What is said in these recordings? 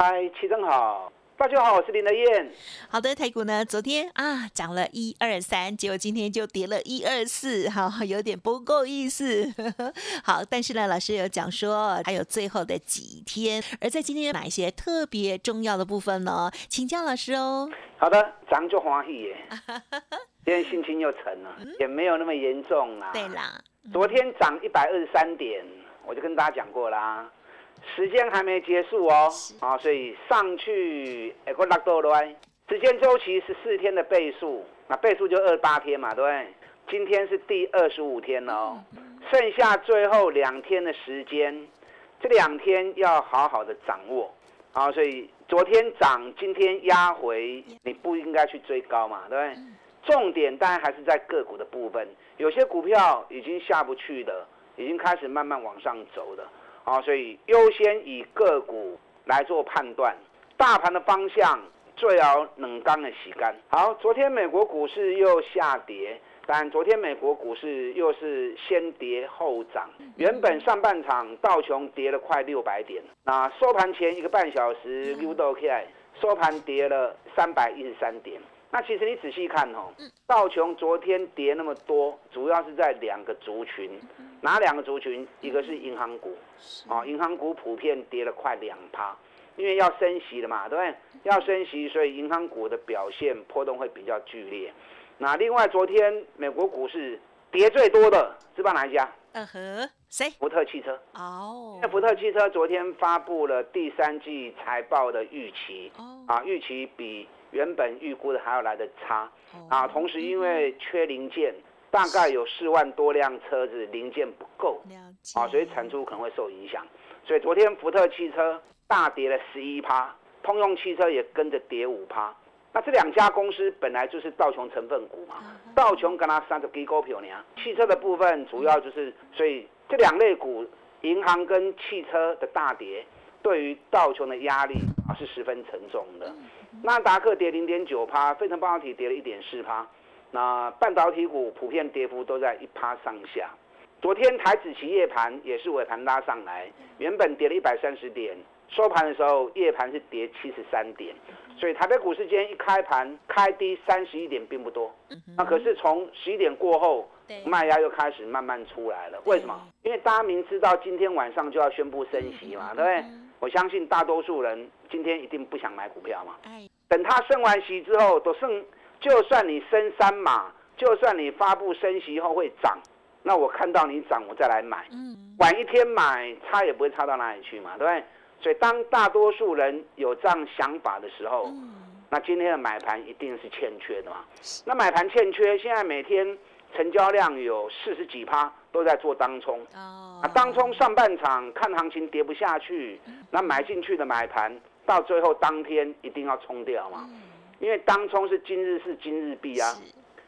嗨，齐正好，大家好，我是林德燕。好的，台股呢，昨天啊涨了一二三，结果今天就跌了一二四，哈，有点不够意思。好，但是呢，老师有讲说还有最后的几天，而在今天哪一些特别重要的部分呢？请教老师哦。好的，涨就欢喜耶。今天心情又沉了，也没有那么严重啦。对啦，昨天涨一百二十三点，我就跟大家讲过啦，时间还没结束哦，啊，所以上去哎，我拉多了时间周期是四天的倍数，那倍数就二十八天嘛，对不对？今天是第二十五天了哦，剩下最后两天的时间，这两天要好好的掌握，啊，所以昨天涨，今天压回，你不应该去追高嘛，对不对？重点当然还是在个股的部分，有些股票已经下不去的，已经开始慢慢往上走的，啊，所以优先以个股来做判断，大盘的方向最好冷刚的洗干。好，昨天美国股市又下跌，但昨天美国股市又是先跌后涨，原本上半场道琼跌了快六百点，那收盘前一个半小时 U 都 K，收盘跌了三百一十三点。那其实你仔细看哦，道琼昨天跌那么多，主要是在两个族群，哪两个族群？一个是银行股，啊，银行股普遍跌了快两趴，因为要升息了嘛，对不对？要升息，所以银行股的表现波动会比较剧烈。那另外，昨天美国股市跌最多的，知道哪一家？嗯哼，谁？福特汽车。哦。那福特汽车昨天发布了第三季财报的预期，啊，预期比。原本预估的还要来的差啊！同时因为缺零件，大概有四万多辆车子零件不够啊，所以产出可能会受影响。所以昨天福特汽车大跌了十一趴，通用汽车也跟着跌五趴。那这两家公司本来就是道琼成分股嘛，道琼跟它三十几股票呢。汽车的部分主要就是，所以这两类股，银行跟汽车的大跌，对于道琼的压力啊是十分沉重的。纳达克跌零点九趴，费城半导体跌了一点四趴，那半导体股普遍跌幅都在一趴上下。昨天台指期夜盘也是尾盘拉上来，原本跌了一百三十点，收盘的时候夜盘是跌七十三点，所以台北股市今天一开盘开低三十一点并不多，那可是从十一点过后，卖压又开始慢慢出来了。为什么？因为大家明知道今天晚上就要宣布升息嘛，对不对？我相信大多数人今天一定不想买股票嘛。等他升完息之后，都剩，就算你升三码，就算你发布升息后会涨，那我看到你涨，我再来买。晚一天买，差也不会差到哪里去嘛，对不对？所以当大多数人有这样想法的时候，那今天的买盘一定是欠缺的嘛。那买盘欠缺，现在每天成交量有四十几趴。都在做当冲，啊，当冲上半场看行情跌不下去，那买进去的买盘到最后当天一定要冲掉嘛，因为当冲是今日是今日币啊，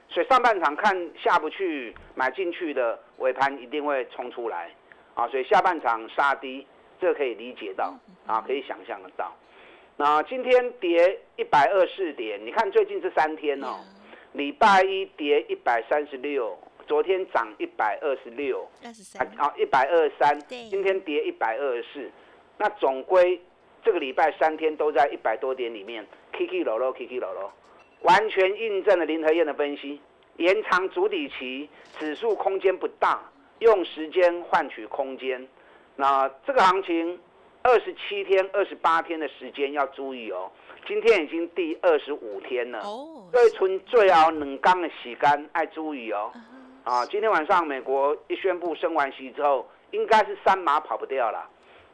所以上半场看下不去，买进去的尾盘一定会冲出来，啊，所以下半场杀低，这可以理解到，啊，可以想象得到。那今天跌一百二四点，你看最近这三天哦，礼拜一跌一百三十六。昨天涨一百二十六，二十三，啊一百二十三，今天跌一百二十四，那总归这个礼拜三天都在一百多点里面，K K 楼楼 K K 楼楼，完全印证了林和燕的分析，延长主底期，指数空间不大，用时间换取空间，那这个行情二十七天、二十八天的时间要注意哦，今天已经第二十五天了，哦，所以存最后冷缸的洗干爱注意哦。啊，今天晚上美国一宣布升完息之后，应该是三码跑不掉了。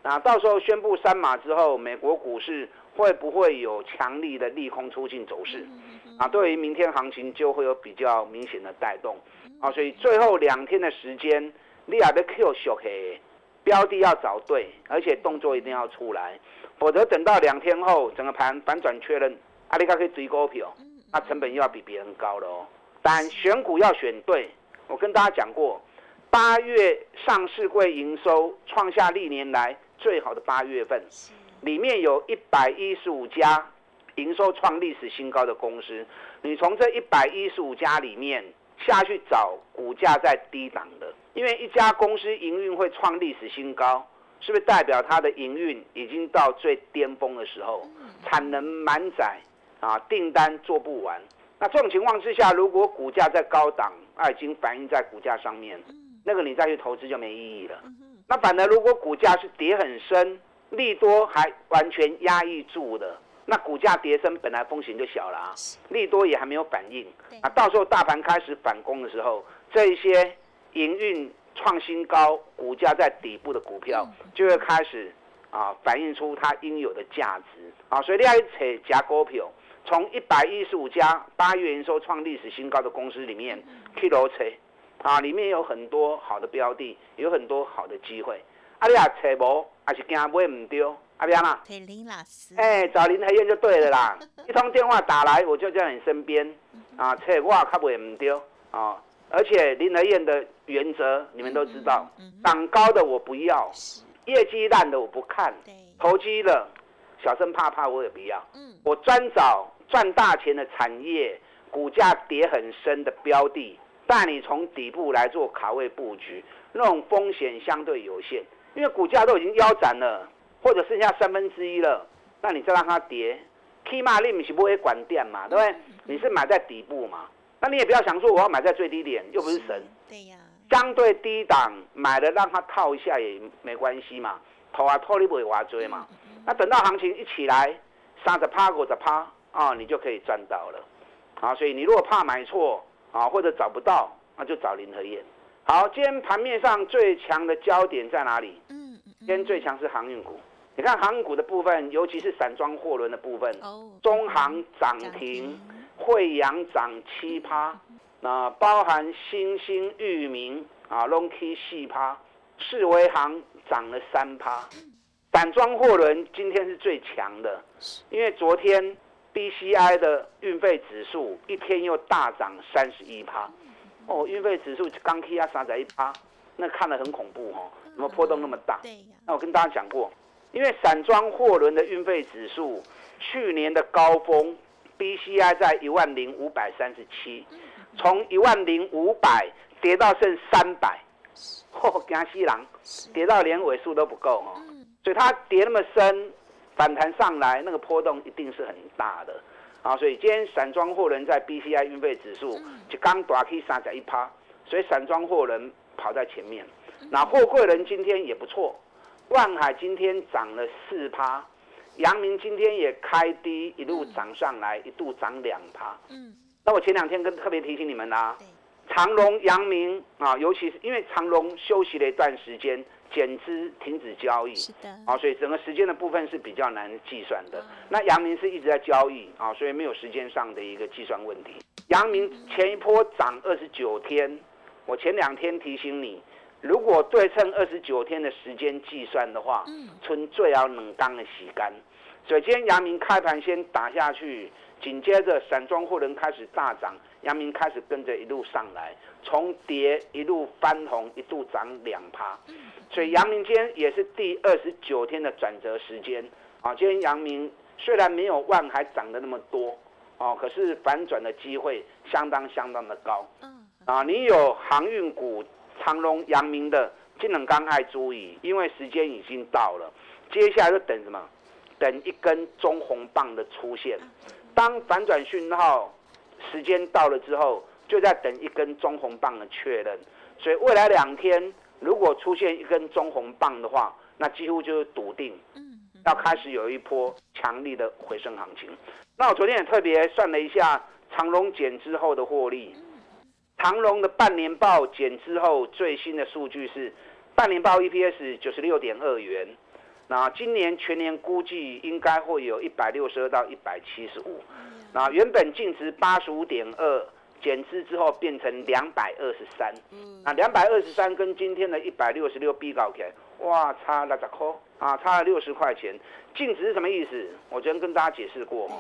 那到时候宣布三码之后，美国股市会不会有强力的利空出尽走势？啊，对于明天行情就会有比较明显的带动。啊，所以最后两天的时间，你也要 Q 小黑标的要找对，而且动作一定要出来。否则等到两天后整个盘反转确认，阿里卡可以追高票，那成本又要比别人高了哦。但选股要选对，我跟大家讲过，八月上市柜营收创下历年来最好的八月份，里面有一百一十五家营收创历史新高的公司，你从这一百一十五家里面下去找股价在低档的，因为一家公司营运会创历史新高。是不是代表它的营运已经到最巅峰的时候，产能满载啊，订单做不完？那这种情况之下，如果股价在高档，啊，已经反映在股价上面，那个你再去投资就没意义了。那反而如果股价是跌很深，利多还完全压抑住的，那股价跌深本来风险就小了啊，利多也还没有反应。啊，到时候大盘开始反攻的时候，这一些营运。创新高，股价在底部的股票就会开始啊反映出它应有的价值。啊，所以你要扯加股票，从一百一十五家八月营收创历史新高的公司里面去罗扯啊，里面有很多好的标的，有很多好的机会。啊，你啊扯无，还是惊买唔丢？阿边啦？陪林老师。哎，找林和燕就对了啦，一通电话打来，我就在你身边啊，扯我较袂唔丢啊。而且林德燕的原则你们都知道，涨高的我不要，业绩烂的我不看，投机的小生怕怕我也不要。嗯我专找赚大钱的产业，股价跌很深的标的，带你从底部来做卡位布局，那种风险相对有限，因为股价都已经腰斩了，或者剩下三分之一了，那你再让它跌，起码你不是不会管店嘛，对不对？你是买在底部嘛。那你也不要想说我要买在最低点，又不是神。对呀。相对低档买了，让它套一下也没关系嘛，套啊套你不会挖追嘛。那等到行情一起来，三十趴五十趴啊，你就可以赚到了。啊，所以你如果怕买错啊，或者找不到，那就找林和燕。好，今天盘面上最强的焦点在哪里？嗯嗯。今天最强是航运股。你看航运股的部分，尤其是散装货轮的部分，中航涨停。惠阳涨七趴，那包含新兴、域名啊，拢起四趴，世维航涨了三趴，散装货轮今天是最强的，因为昨天 BCI 的运费指数一天又大涨三十一趴，哦，运费指数刚 K 啊三十一趴，那看得很恐怖哦，怎么波动那么大？那我跟大家讲过，因为散装货轮的运费指数去年的高峰。B C I 在一万零五百三十七，从一万零五百跌到剩三百，嚯，惊死人，跌到连尾数都不够哦，所以它跌那么深，反弹上来那个波动一定是很大的，啊，所以今天散装货轮在 B C I 运费指数就刚打起三十一趴，所以散装货轮跑在前面，那货柜人今天也不错，万海今天涨了四趴。阳明今天也开低，一路涨上来，一度涨两趴。嗯，那我前两天跟特别提醒你们啦，长隆、阳明啊，尤其是因为长隆休息了一段时间，减资停止交易，是的，啊，所以整个时间的部分是比较难计算的。那阳明是一直在交易啊，所以没有时间上的一个计算问题。阳明前一波涨二十九天，我前两天提醒你。如果对称二十九天的时间计算的话，嗯，春最要冷刚的洗干。所以今天阳明开盘先打下去，紧接着散装货轮开始大涨，阳明开始跟着一路上来，从跌一路翻红，一度涨两趴。所以阳明今天也是第二十九天的转折时间啊。今天阳明虽然没有万海涨得那么多哦，可是反转的机会相当相当的高。啊，你有航运股。长隆、阳明的金能刚爱注意，因为时间已经到了，接下来就等什么？等一根中红棒的出现。当反转讯号时间到了之后，就在等一根中红棒的确认。所以未来两天如果出现一根中红棒的话，那几乎就是笃定，要开始有一波强力的回升行情。那我昨天也特别算了一下长隆减之后的获利。长隆的半年报减之后，最新的数据是半年报 EPS 九十六点二元。那今年全年估计应该会有一百六十二到一百七十五。那原本净值八十五点二，减资之后变成两百二十三。那两百二十三跟今天的一百六十六比较起来，哇，差了十块啊，差了六十块钱。净值是什么意思？我昨天跟大家解释过，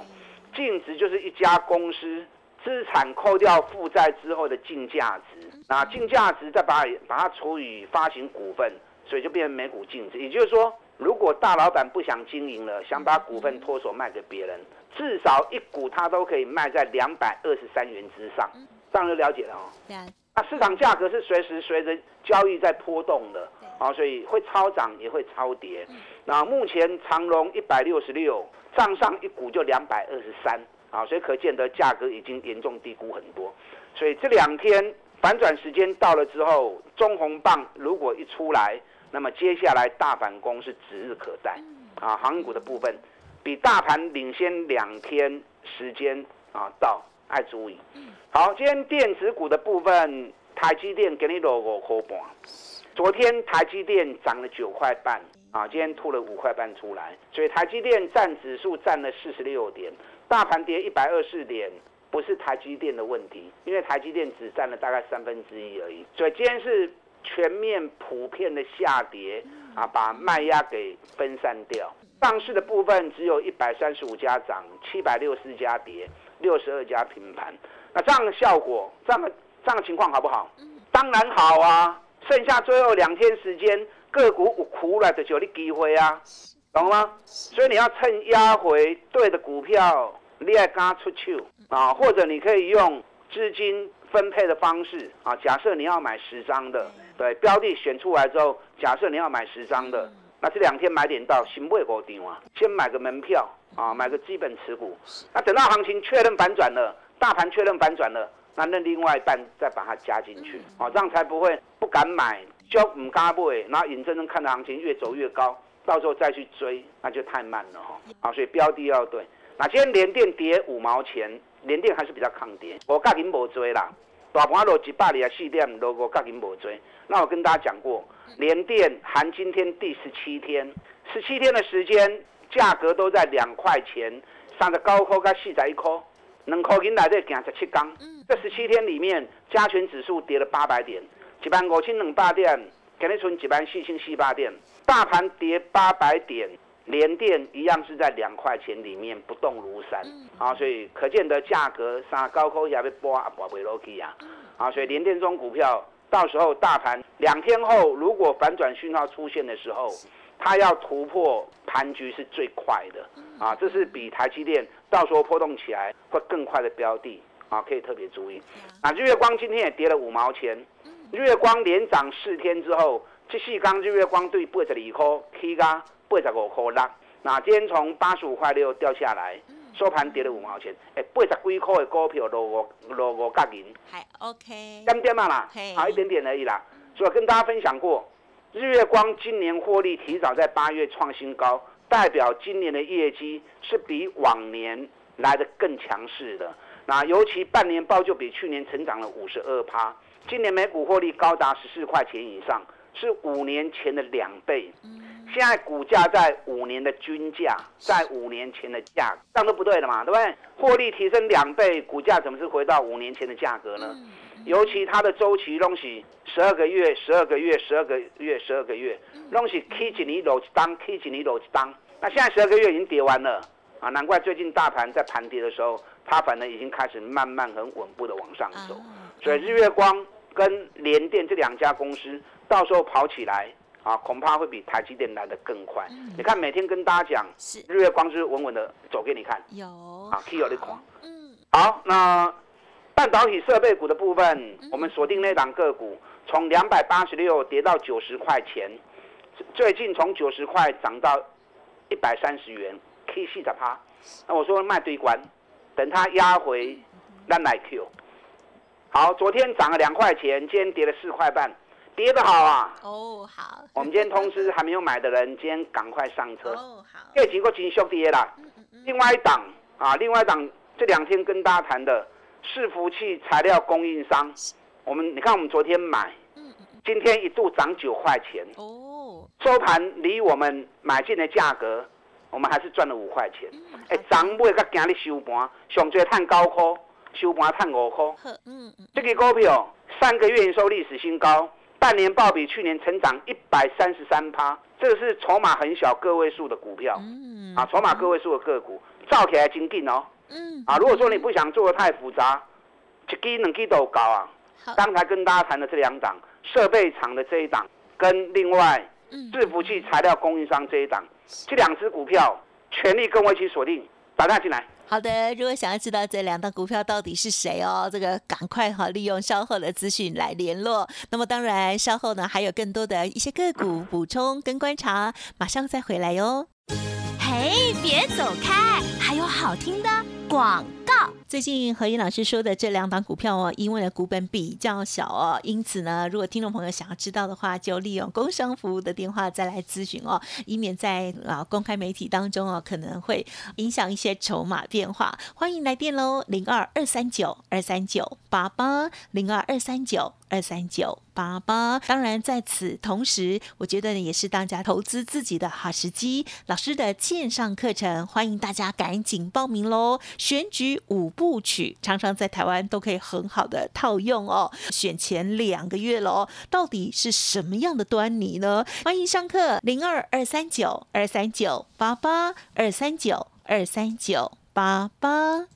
净值就是一家公司资产扣掉负债之后的净价值，那净价值再把把它除以发行股份，所以就变成每股净值。也就是说，如果大老板不想经营了，想把股份脱手卖给别人，至少一股他都可以卖在两百二十三元之上，这样就了解了哦。那市场价格是随时随着交易在波动的，啊，所以会超涨也会超跌。那目前长隆一百六十六，账上一股就两百二十三，啊，所以可见的价格已经严重低估很多。所以这两天反转时间到了之后，中红棒如果一出来，那么接下来大反攻是指日可待。啊，航股的部分比大盘领先两天时间啊，到爱注意。好，今天电子股的部分，台积电给你落五块半。昨天台积电涨了九块半，啊，今天吐了五块半出来，所以台积电占指数占了四十六点，大盘跌一百二十点，不是台积电的问题，因为台积电只占了大概三分之一而已。所以今天是全面普遍的下跌，啊，把卖压给分散掉。上市的部分只有一百三十五家涨，七百六十家跌，六十二家平盘。那这样的效果，这样的这样的情况好不好？当然好啊！剩下最后两天时间，个股有苦了的就有你机会啊，懂吗？所以你要趁压回对的股票，你也刚出去啊，或者你可以用资金分配的方式啊。假设你要买十张的，对标的选出来之后，假设你要买十张的，那这两天买点到，先不会高定啊，先买个门票啊，买个基本持股。那等到行情确认反转了。大盘确认反转了，那那另外一半再把它加进去，啊，这样才不会不敢买，就唔敢买，然后眼睁睁看着行情越走越高，到时候再去追，那就太慢了哈。啊，所以标的要对。那今天连电跌五毛钱，连电还是比较抗跌，我甲您无追啦。大盘落一百二十四点，落我甲您无追。那我跟大家讲过，连电含今天第十七天，十七天的时间，价格都在两块钱，三十高科跟四十一颗。两块银来这行十七天，这十七天里面，加权指数跌了八百点，一万五千两百点，今日存几班四千四百点，大盘跌八百点，连电一样是在两块钱里面不动如山，啊，所以可见的价格三高科也被波啊波不落去啊，啊，所以连电中股票到时候大盘两天后如果反转讯号出现的时候。它要突破盘局是最快的。啊，这是比台积电到时候波动起来会更快的标的啊，可以特别注意。啊，日月光今天也跌了五毛钱，日月光连涨四天之后，这四刚日月光对八十二块起价八十五块六，那今天从八十五块六掉下来，收盘跌了五毛钱，哎，八十几块的股票落五落五角银，还 OK，点点嘛啦，好一点点而已啦，所以跟大家分享过。日月光今年获利提早在八月创新高，代表今年的业绩是比往年来的更强势的。那尤其半年报就比去年成长了五十二趴，今年每股获利高达十四块钱以上，是五年前的两倍。现在股价在五年的均价，在五年前的价，这样都不对了嘛，对不对？获利提升两倍，股价怎么是回到五年前的价格呢？尤其它的周期东西，十二个月、十二个月、十二个月、十二个月，东西 K 几年落一当，K 几年落一当。那现在十二个月已经跌完了啊，难怪最近大盘在盘跌的时候，它反而已经开始慢慢很稳步的往上走。所以日月光跟联电这两家公司，到时候跑起来啊，恐怕会比台积电来的更快。你看每天跟大家讲，日月光是稳稳的走给你看，有啊，K 有的狂。嗯，好，那。半导体设备股的部分，我们锁定那档个股，从两百八十六跌到九十块钱，最近从九十块涨到一百三十元，K 四十趴。那我说卖堆关，等它压回，那来 Q。好，昨天涨了两块钱，今天跌了四块半，跌得好啊。哦，好。我们今天通知还没有买的人，今天赶快上车。哦，好。这几个金兄跌了。另外一档啊，另外一档这两天跟大家谈的。伺服器材料供应商，我们你看，我们昨天买，今天一度涨九块钱，哦，收盘离我们买进的价格，我们还是赚了五块钱。哎，涨买甲今日收盘，上最探高科，收盘探五块。嗯嗯，这个股票三个月营收历史新高，半年报比去年成长一百三十三趴，这个是筹码很小个位数的股票，嗯，啊，筹码个位数的个股，造起来精进哦，嗯，啊，如果说你不想做的太复杂，一基两基都高啊。刚才跟大家谈的这两档，设备厂的这一档，跟另外制服器材料供应商这一档，这两只股票，全力跟我一起锁定，打电话进来。好的，如果想要知道这两档股票到底是谁哦，这个赶快哈利用稍后的资讯来联络。那么当然稍后呢还有更多的一些个股补充跟观察，马上再回来哟。嘿，别走开，还有好听的广告。最近何燕老师说的这两档股票哦，因为呢股本比较小哦，因此呢，如果听众朋友想要知道的话，就利用工商服务的电话再来咨询哦，以免在啊公开媒体当中哦，可能会影响一些筹码变化。欢迎来电喽，零二二三九二三九八八零二二三九。二三九八八，当然在此同时，我觉得呢也是大家投资自己的好时机。老师的线上课程，欢迎大家赶紧报名喽！选举五部曲，常常在台湾都可以很好的套用哦。选前两个月喽，到底是什么样的端倪呢？欢迎上课，零二二三九二三九八八二三九二三九八八。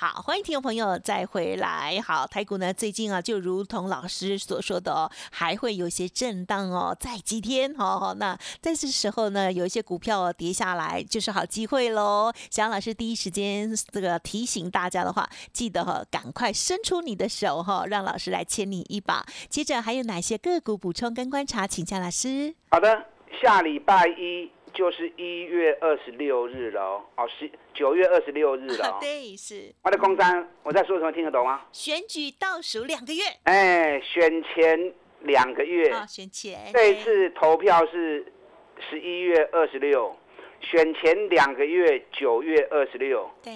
好，欢迎听众朋友再回来。好，台股呢最近啊，就如同老师所说的哦，还会有些震荡哦，在几天哦。那在这时候呢，有一些股票跌下来，就是好机会喽。想老师第一时间这个提醒大家的话，记得哈，赶快伸出你的手哈，让老师来牵你一把。接着还有哪些个股补充跟观察，请教老师。好的，下礼拜一。就是一月二十六日了哦，十九月二十六日了。对，是。我的空单，我在说什么？听得懂吗？选举倒数两个月。哎，选前两个月。啊，选前。这一次投票是十一月二十六，选前两个月九月二十六。对。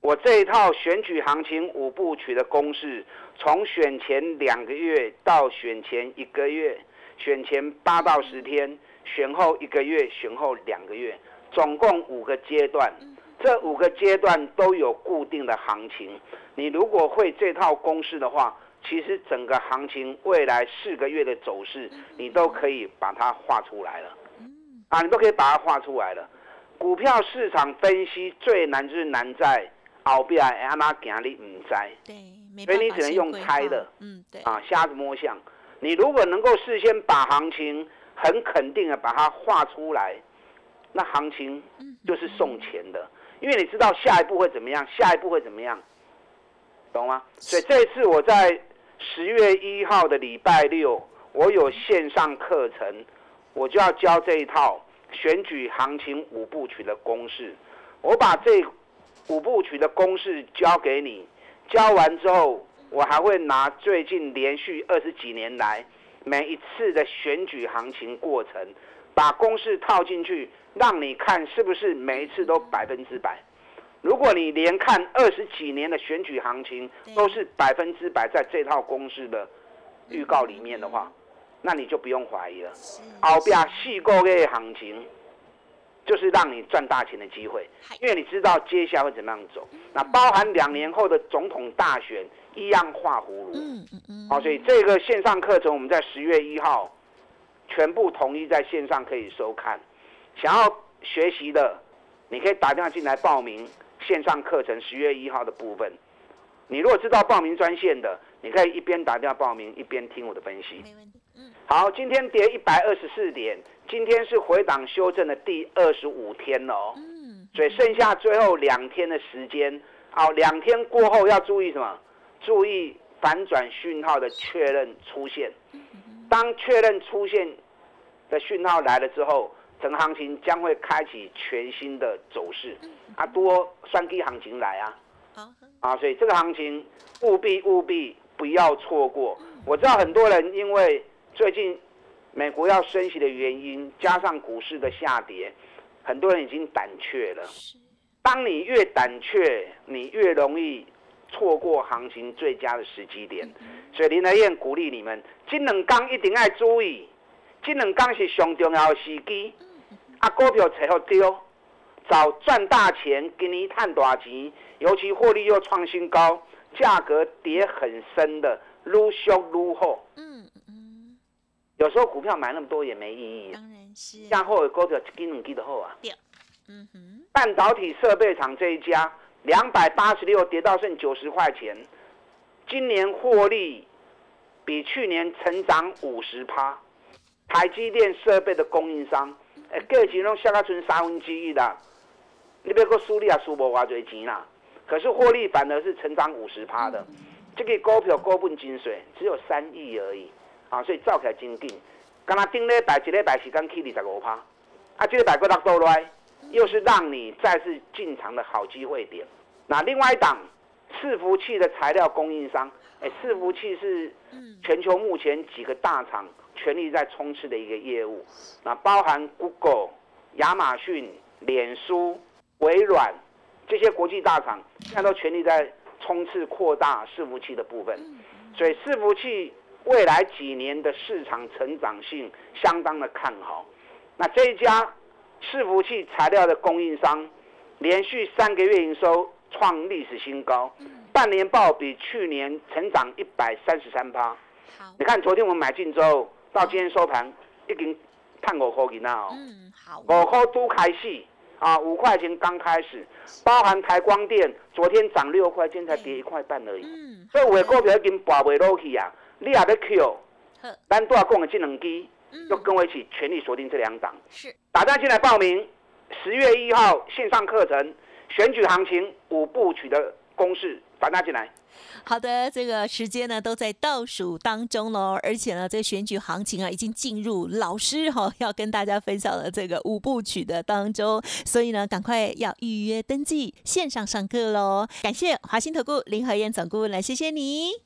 我这一套选举行情五部曲的公式，从选前两个月到选前一个月，选前八到十天。选后一个月，选后两个月，总共五个阶段。这五个阶段都有固定的行情。你如果会这套公式的话，其实整个行情未来四个月的走势，你都可以把它画出来了。啊，你都可以把它画出来了。股票市场分析最难就是难在后边安哪行你唔知。对，所以你只能用猜的。嗯，对。啊，瞎子摸象。你如果能够事先把行情。很肯定的把它画出来，那行情就是送钱的，因为你知道下一步会怎么样，下一步会怎么样，懂吗？所以这次我在十月一号的礼拜六，我有线上课程，我就要教这一套选举行情五部曲的公式。我把这五部曲的公式教给你，教完之后，我还会拿最近连续二十几年来。每一次的选举行情过程，把公式套进去，让你看是不是每一次都百分之百。如果你连看二十几年的选举行情都是百分之百在这套公式的预告里面的话，那你就不用怀疑了。后边细个月行情就是让你赚大钱的机会，因为你知道接下来会怎么样走。那包含两年后的总统大选。一样画葫芦，嗯嗯嗯，好，所以这个线上课程我们在十月一号全部统一在线上可以收看。想要学习的，你可以打电话进来报名线上课程十月一号的部分。你如果知道报名专线的，你可以一边打电话报名一边听我的分析。没问题，嗯。好，今天跌一百二十四点，今天是回档修正的第二十五天哦。嗯。所以剩下最后两天的时间，好，两天过后要注意什么？注意反转讯号的确认出现，当确认出现的讯号来了之后，整个行情将会开启全新的走势。啊，多双低行情来啊！啊，所以这个行情务必务必不要错过。我知道很多人因为最近美国要升息的原因，加上股市的下跌，很多人已经胆怯了。当你越胆怯，你越容易错过行情最佳的时机点。所以林德燕鼓励你们，这两刚一定要注意，这两刚是上重要的时机。啊，股票找好丢，找赚大钱，给你探大钱，尤其获利又创新高，价格跌很深的，撸修撸后。有时候股票买那么多也没意义，当然是。像后的股票一斤两斤的后啊。嗯哼。半导体设备厂这一家，两百八十六跌到剩九十块钱，今年获利比去年成长五十趴。台积电设备的供应商，哎，价钱拢下到剩三分之一啦。你别个输利啊，输无偌多钱啦。可是获利反而是成长五十趴的，这个股票股本精髓只有三亿而已。啊，所以走起来真紧。刚刚顶礼拜一礼拜时间起二十五趴，啊，这个百股落倒来，又是让你再次进场的好机会点。那另外一档伺服器的材料供应商，哎，伺服器是全球目前几个大厂全力在冲刺的一个业务。那包含 Google、亚马逊、脸书、微软这些国际大厂，现在都全力在冲刺扩大伺服器的部分。所以伺服器。未来几年的市场成长性相当的看好，那这一家伺服器材料的供应商，连续三个月营收创历史新高，半年报比去年成长一百三十三趴。好，你看昨天我们买进之后，到今天收盘已经探五块钱了哦。嗯，好。五块都开始啊，五块钱刚开始，包含台光电昨天涨六块，今天才跌一块半而已。嗯，所以我的股票已经拔未落去啊。你也要 Q，咱都要讲的这两机，就跟我一起全力锁定这两档。是，打电进来报名，十月一号线上课程，选举行情五部曲的公式，打电进来。好的，这个时间呢都在倒数当中喽，而且呢，这个选举行情啊已经进入老师哈 要跟大家分享的这个五部曲的当中，所以呢，赶快要预约登记线上上课喽。感谢华兴投顾林和燕总顾问来，谢谢你。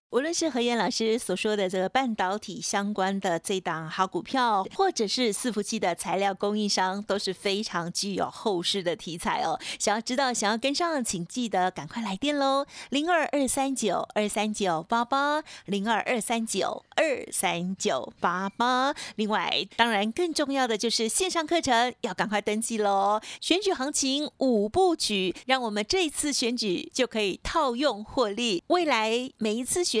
无论是何燕老师所说的这个半导体相关的这档好股票，或者是伺服器的材料供应商，都是非常具有后市的题材哦。想要知道，想要跟上，请记得赶快来电喽，零二二三九二三九八八，零二二三九二三九八八。另外，当然更重要的就是线上课程要赶快登记喽。选举行情五部曲，让我们这一次选举就可以套用获利，未来每一次选。